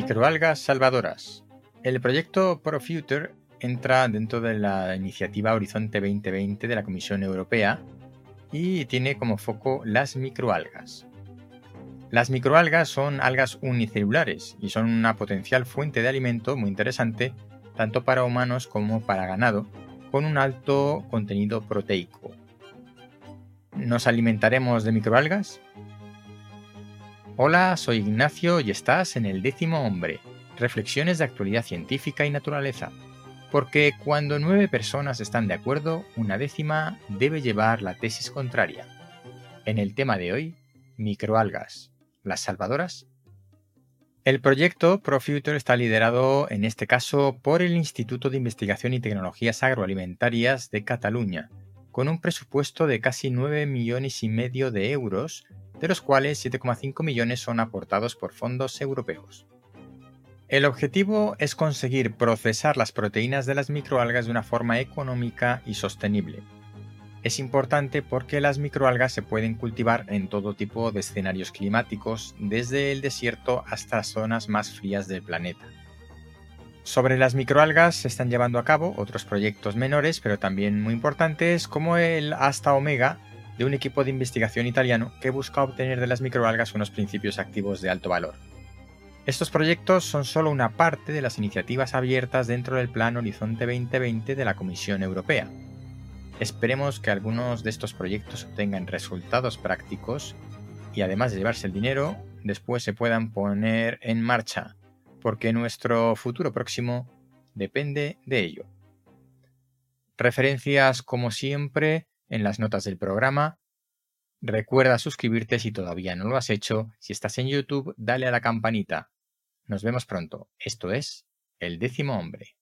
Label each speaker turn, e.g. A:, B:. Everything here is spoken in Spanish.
A: Microalgas salvadoras. El proyecto ProFuture entra dentro de la iniciativa Horizonte 2020 de la Comisión Europea y tiene como foco las microalgas. Las microalgas son algas unicelulares y son una potencial fuente de alimento muy interesante tanto para humanos como para ganado, con un alto contenido proteico. ¿Nos alimentaremos de microalgas? Hola, soy Ignacio y estás en el décimo hombre, reflexiones de actualidad científica y naturaleza. Porque cuando nueve personas están de acuerdo, una décima debe llevar la tesis contraria. En el tema de hoy, microalgas, las salvadoras. El proyecto ProFuture está liderado en este caso por el Instituto de Investigación y Tecnologías Agroalimentarias de Cataluña, con un presupuesto de casi 9 millones y medio de euros de los cuales 7,5 millones son aportados por fondos europeos. El objetivo es conseguir procesar las proteínas de las microalgas de una forma económica y sostenible. Es importante porque las microalgas se pueden cultivar en todo tipo de escenarios climáticos, desde el desierto hasta zonas más frías del planeta. Sobre las microalgas se están llevando a cabo otros proyectos menores, pero también muy importantes, como el Asta Omega, de un equipo de investigación italiano que busca obtener de las microalgas unos principios activos de alto valor. Estos proyectos son solo una parte de las iniciativas abiertas dentro del Plan Horizonte 2020 de la Comisión Europea. Esperemos que algunos de estos proyectos obtengan resultados prácticos y además de llevarse el dinero, después se puedan poner en marcha, porque nuestro futuro próximo depende de ello. Referencias, como siempre, en las notas del programa. Recuerda suscribirte si todavía no lo has hecho. Si estás en YouTube, dale a la campanita. Nos vemos pronto. Esto es El décimo hombre.